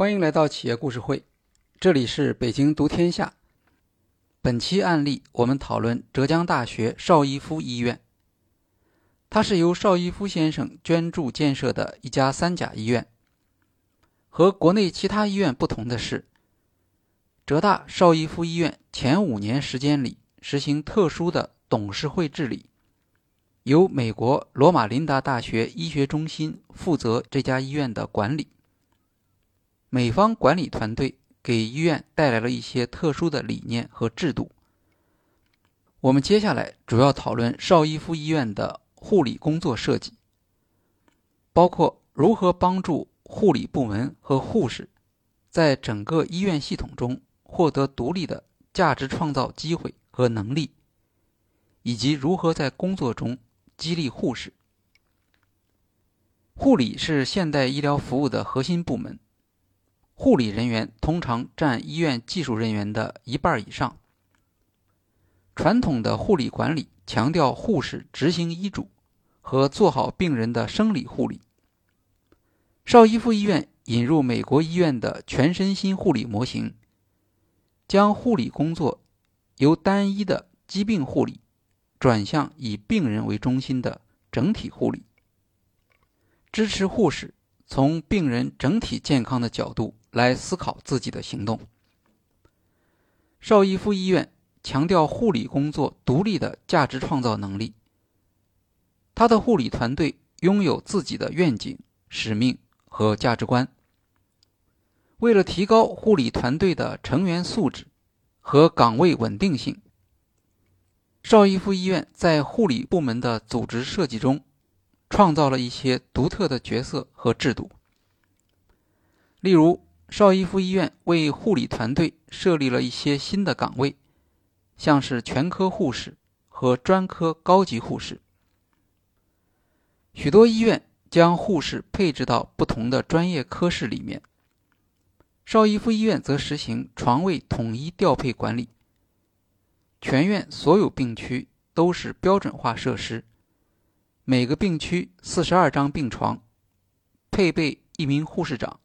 欢迎来到企业故事会，这里是北京读天下。本期案例我们讨论浙江大学邵逸夫医院。它是由邵逸夫先生捐助建设的一家三甲医院。和国内其他医院不同的是，浙大邵逸夫医院前五年时间里实行特殊的董事会治理，由美国罗马琳达大学医学中心负责这家医院的管理。美方管理团队给医院带来了一些特殊的理念和制度。我们接下来主要讨论邵逸夫医院的护理工作设计，包括如何帮助护理部门和护士在整个医院系统中获得独立的价值创造机会和能力，以及如何在工作中激励护士。护理是现代医疗服务的核心部门。护理人员通常占医院技术人员的一半以上。传统的护理管理强调护士执行医嘱和做好病人的生理护理。邵逸夫医院引入美国医院的全身心护理模型，将护理工作由单一的疾病护理转向以病人为中心的整体护理，支持护士从病人整体健康的角度。来思考自己的行动。邵逸夫医院强调护理工作独立的价值创造能力。他的护理团队拥有自己的愿景、使命和价值观。为了提高护理团队的成员素质和岗位稳定性，邵逸夫医院在护理部门的组织设计中创造了一些独特的角色和制度，例如。邵逸夫医院为护理团队设立了一些新的岗位，像是全科护士和专科高级护士。许多医院将护士配置到不同的专业科室里面。邵逸夫医院则实行床位统一调配管理，全院所有病区都是标准化设施，每个病区四十二张病床，配备一名护士长。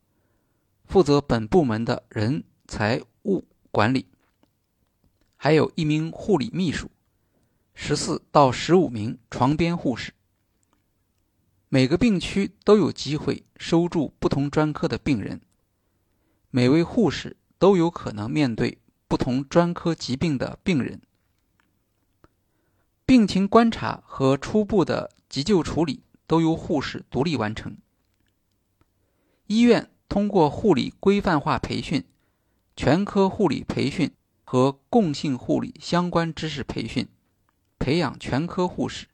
负责本部门的人财物管理，还有一名护理秘书，十四到十五名床边护士。每个病区都有机会收住不同专科的病人，每位护士都有可能面对不同专科疾病的病人。病情观察和初步的急救处理都由护士独立完成。医院。通过护理规范化培训、全科护理培训和共性护理相关知识培训，培养全科护士，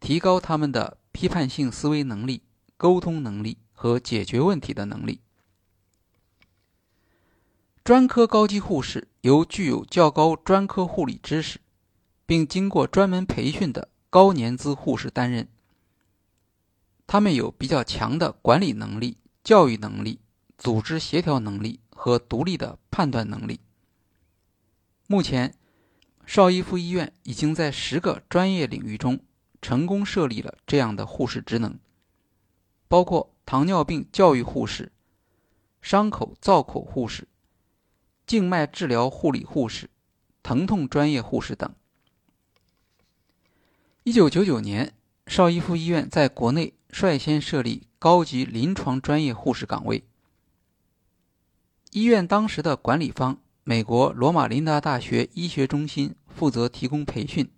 提高他们的批判性思维能力、沟通能力和解决问题的能力。专科高级护士由具有较高专科护理知识，并经过专门培训的高年资护士担任，他们有比较强的管理能力。教育能力、组织协调能力和独立的判断能力。目前，邵逸夫医院已经在十个专业领域中成功设立了这样的护士职能，包括糖尿病教育护士、伤口造口护士、静脉治疗护理护士、疼痛专业护士等。一九九九年，邵逸夫医院在国内率先设立。高级临床专业护士岗位。医院当时的管理方美国罗马琳达大学医学中心负责提供培训。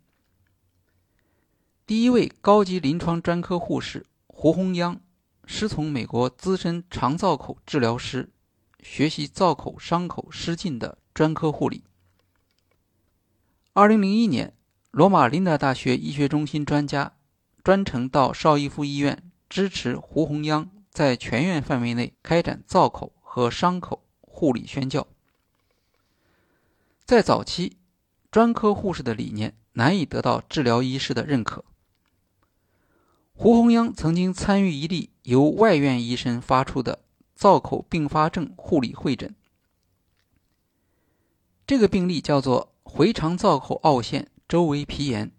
第一位高级临床专科护士胡洪央师从美国资深肠造口治疗师，学习造口伤口失禁的专科护理。二零零一年，罗马琳达大学医学中心专家专程到邵逸夫医院。支持胡洪央在全院范围内开展造口和伤口护理宣教。在早期，专科护士的理念难以得到治疗医师的认可。胡洪央曾经参与一例由外院医生发出的造口并发症护理会诊。这个病例叫做回肠造口凹陷周围皮炎，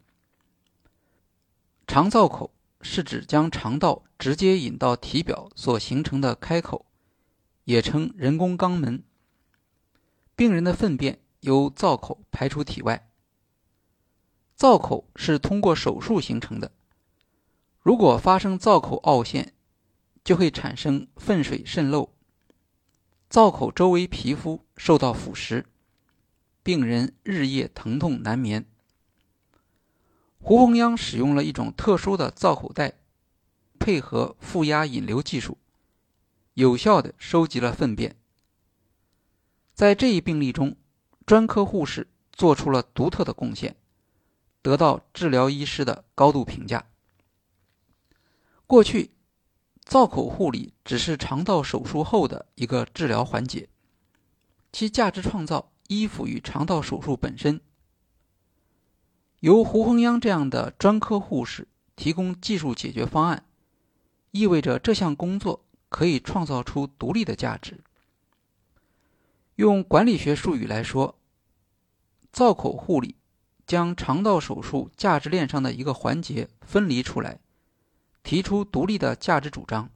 肠造口。是指将肠道直接引到体表所形成的开口，也称人工肛门。病人的粪便由造口排出体外。造口是通过手术形成的，如果发生造口凹陷，就会产生粪水渗漏，造口周围皮肤受到腐蚀，病人日夜疼痛难眠。胡洪央使用了一种特殊的造口袋，配合负压引流技术，有效的收集了粪便。在这一病例中，专科护士做出了独特的贡献，得到治疗医师的高度评价。过去，造口护理只是肠道手术后的一个治疗环节，其价值创造依附于肠道手术本身。由胡宏央这样的专科护士提供技术解决方案，意味着这项工作可以创造出独立的价值。用管理学术语来说，造口护理将肠道手术价值链上的一个环节分离出来，提出独立的价值主张。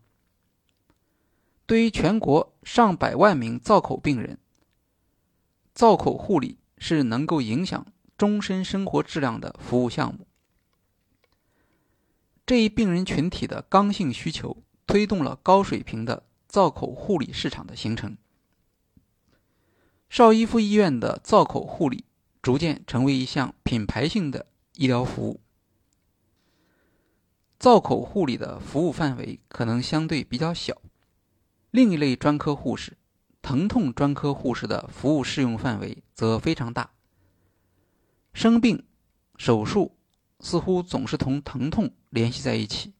对于全国上百万名造口病人，造口护理是能够影响终身生活质量的服务项目。这一病人群体的刚性需求，推动了高水平的造口护理市场的形成。邵逸夫医院的造口护理逐渐成为一项品牌性的医疗服务。造口护理的服务范围可能相对比较小，另一类专科护士，疼痛专科护士的服务适用范围则非常大。生病、手术似乎总是同疼痛联系在一起。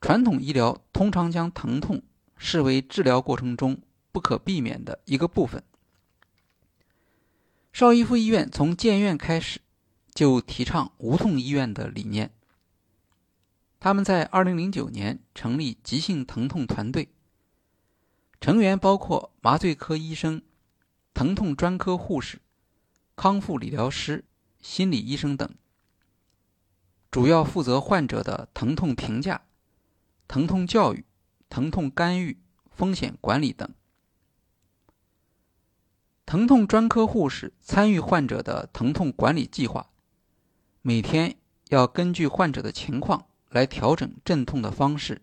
传统医疗通常将疼痛视为治疗过程中。不可避免的一个部分。邵逸夫医院从建院开始就提倡无痛医院的理念。他们在2009年成立急性疼痛团队，成员包括麻醉科医生、疼痛专科护士、康复理疗师、心理医生等，主要负责患者的疼痛评价、疼痛教育、疼痛干预、风险管理等。疼痛专科护士参与患者的疼痛管理计划，每天要根据患者的情况来调整镇痛的方式。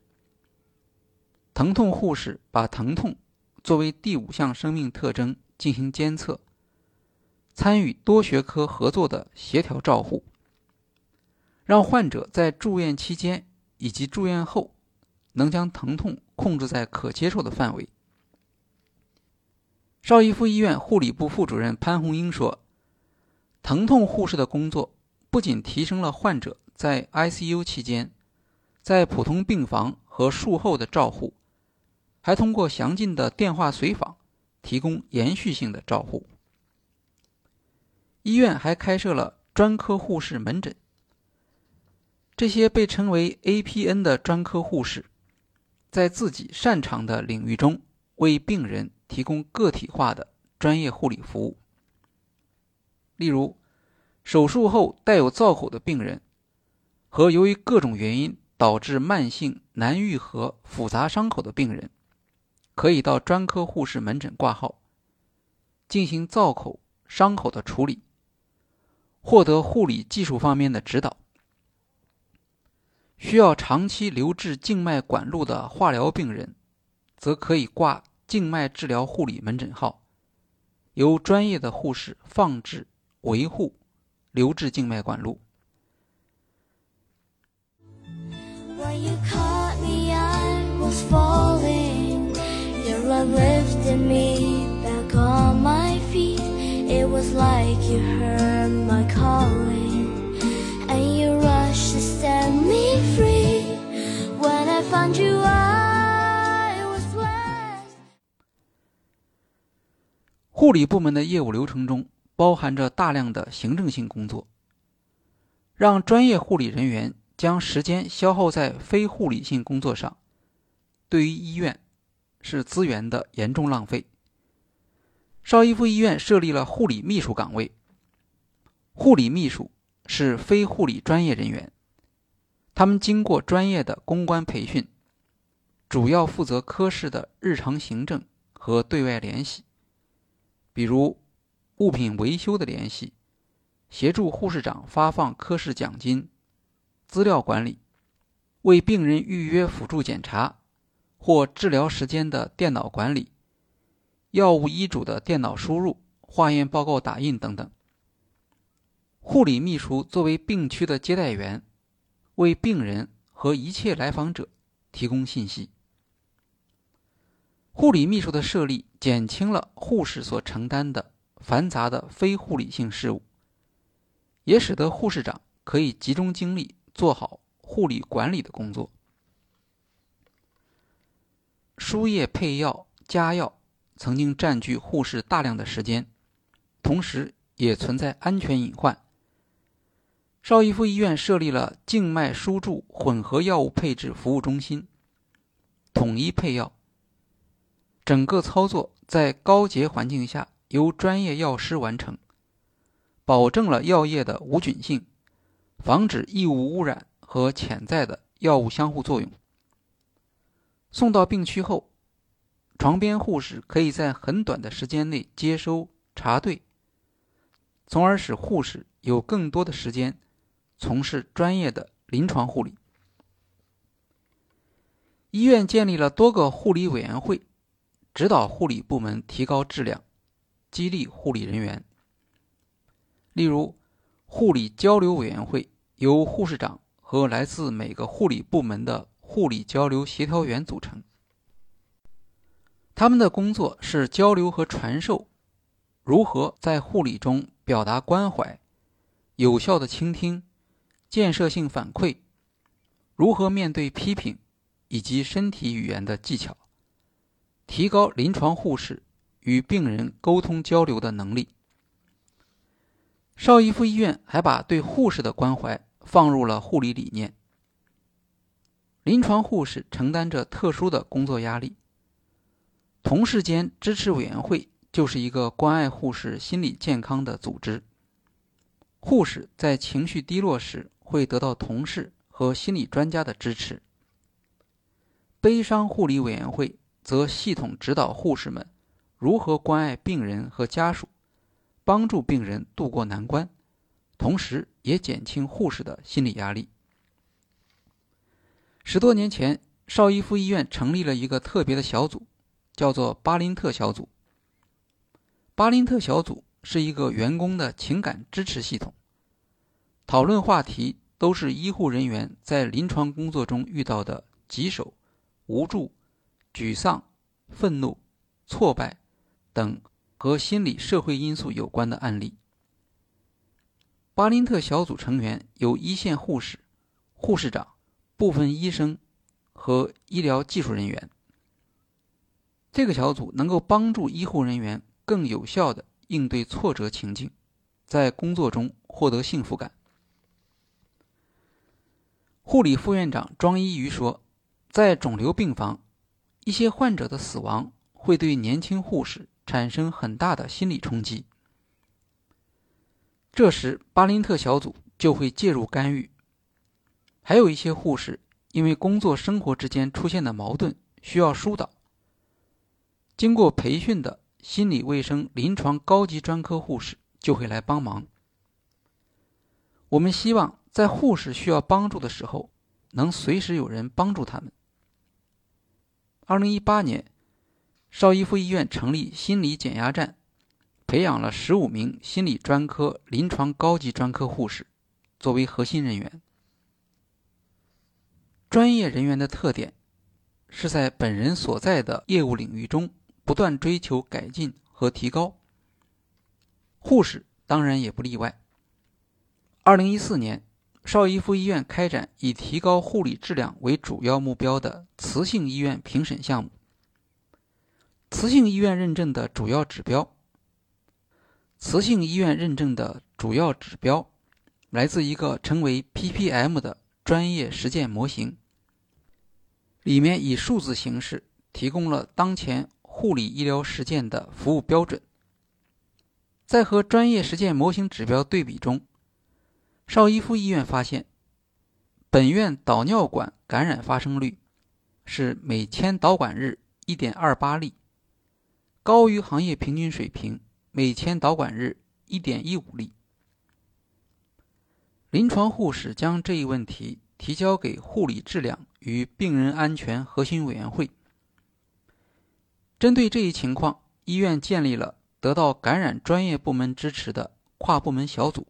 疼痛护士把疼痛作为第五项生命特征进行监测，参与多学科合作的协调照护，让患者在住院期间以及住院后能将疼痛控制在可接受的范围。邵逸夫医院护理部副主任潘红英说：“疼痛护士的工作不仅提升了患者在 ICU 期间、在普通病房和术后的照护，还通过详尽的电话随访，提供延续性的照护。医院还开设了专科护士门诊。这些被称为 APN 的专科护士，在自己擅长的领域中为病人。”提供个体化的专业护理服务，例如手术后带有造口的病人和由于各种原因导致慢性难愈合复杂伤口的病人，可以到专科护士门诊挂号，进行造口伤口的处理，获得护理技术方面的指导。需要长期留置静脉管路的化疗病人，则可以挂。静脉治疗护理门诊号由专业的护士放置、维护、留置静脉管路。It was like you heard my calling and you rushed to set me free. When i found you i was blessed. 护理部门的业务流程中包含着大量的行政性工作让专业护理人员将时间消耗在非护理性工作上对于医院是资源的严重浪费。邵逸夫医院设立了护理秘书岗位，护理秘书是非护理专业人员，他们经过专业的公关培训，主要负责科室的日常行政和对外联系，比如物品维修的联系，协助护士长发放科室奖金、资料管理，为病人预约辅助检查或治疗时间的电脑管理，药物医嘱的电脑输入、化验报告打印等等。护理秘书作为病区的接待员，为病人和一切来访者提供信息。护理秘书的设立减轻了护士所承担的繁杂的非护理性事务，也使得护士长可以集中精力做好护理管理的工作。输液、配药、加药曾经占据护士大量的时间，同时也存在安全隐患。邵逸夫医院设立了静脉输注混合药物配置服务中心，统一配药。整个操作在高洁环境下由专业药师完成，保证了药液的无菌性，防止异物污染和潜在的药物相互作用。送到病区后，床边护士可以在很短的时间内接收查对，从而使护士有更多的时间从事专业的临床护理。医院建立了多个护理委员会。指导护理部门提高质量，激励护理人员。例如，护理交流委员会由护士长和来自每个护理部门的护理交流协调员组成。他们的工作是交流和传授如何在护理中表达关怀、有效的倾听、建设性反馈、如何面对批评以及身体语言的技巧。提高临床护士与病人沟通交流的能力。邵逸夫医院还把对护士的关怀放入了护理理念。临床护士承担着特殊的工作压力，同事间支持委员会就是一个关爱护士心理健康的组织。护士在情绪低落时会得到同事和心理专家的支持。悲伤护理委员会。则系统指导护士们如何关爱病人和家属，帮助病人渡过难关，同时也减轻护士的心理压力。十多年前，邵逸夫医院成立了一个特别的小组，叫做巴林特小组。巴林特小组是一个员工的情感支持系统，讨论话题都是医护人员在临床工作中遇到的棘手、无助。沮丧、愤怒、挫败等和心理社会因素有关的案例。巴林特小组成员有一线护士、护士长、部分医生和医疗技术人员。这个小组能够帮助医护人员更有效的应对挫折情境，在工作中获得幸福感。护理副院长庄一瑜说：“在肿瘤病房。”一些患者的死亡会对年轻护士产生很大的心理冲击，这时巴林特小组就会介入干预。还有一些护士因为工作生活之间出现的矛盾需要疏导，经过培训的心理卫生临床高级专科护士就会来帮忙。我们希望在护士需要帮助的时候，能随时有人帮助他们。二零一八年，邵逸夫医院成立心理减压站，培养了十五名心理专科临床高级专科护士，作为核心人员。专业人员的特点是在本人所在的业务领域中不断追求改进和提高。护士当然也不例外。二零一四年。邵逸夫医院开展以提高护理质量为主要目标的磁性医院评审项目。磁性医院认证的主要指标，磁性医院认证的主要指标来自一个称为 PPM 的专业实践模型，里面以数字形式提供了当前护理医疗实践的服务标准。在和专业实践模型指标对比中。邵逸夫医院发现，本院导尿管感染发生率、是每千导管日1.28例，高于行业平均水平每千导管日1.15例。临床护士将这一问题提交给护理质量与病人安全核心委员会。针对这一情况，医院建立了得到感染专业部门支持的跨部门小组，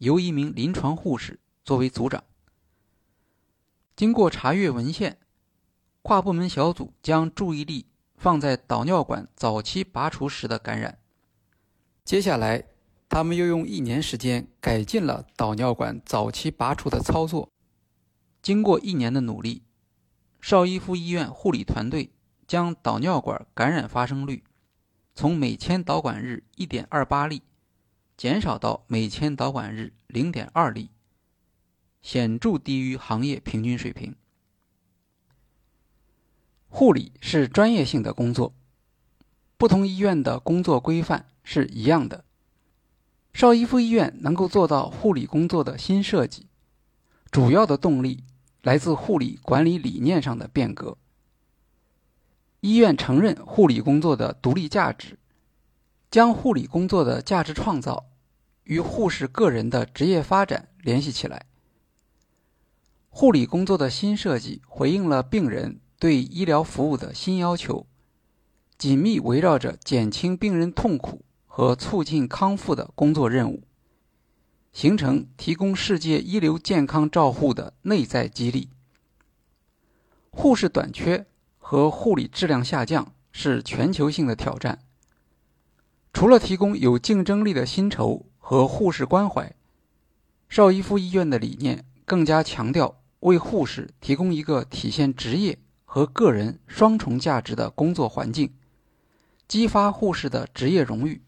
由一名临床护士作为组长。经过查阅文献，跨部门小组将注意力放在导尿管早期拔除时的感染。接下来，他们又用一年时间改进了导尿管早期拔除的操作。经过一年的努力，邵逸夫医院护理团队。将导尿管感染发生率从每千导管日1.28例减少到每千导管日0.2例，显著低于行业平均水平。护理是专业性的工作，不同医院的工作规范是一样的。邵逸夫医院能够做到护理工作的新设计，主要的动力来自护理管理理念上的变革。医院承认护理工作的独立价值，将护理工作的价值创造与护士个人的职业发展联系起来。护理工作的新设计回应了病人对医疗服务的新要求，紧密围绕着减轻病人痛苦和促进康复的工作任务，形成提供世界一流健康照护的内在激励。护士短缺。和护理质量下降是全球性的挑战。除了提供有竞争力的薪酬和护士关怀，邵逸夫医院的理念更加强调为护士提供一个体现职业和个人双重价值的工作环境，激发护士的职业荣誉，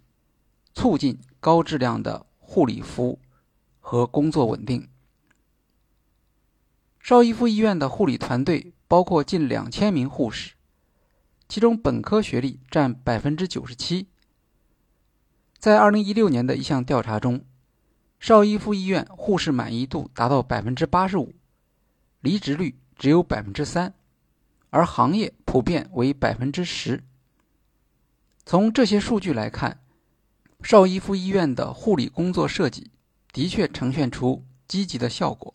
促进高质量的护理服务和工作稳定。邵逸夫医院的护理团队。包括近两千名护士，其中本科学历占百分之九十七。在二零一六年的一项调查中，邵逸夫医院护士满意度达到百分之八十五，离职率只有百分之三，而行业普遍为百分之十。从这些数据来看，邵逸夫医院的护理工作设计的确呈现出积极的效果。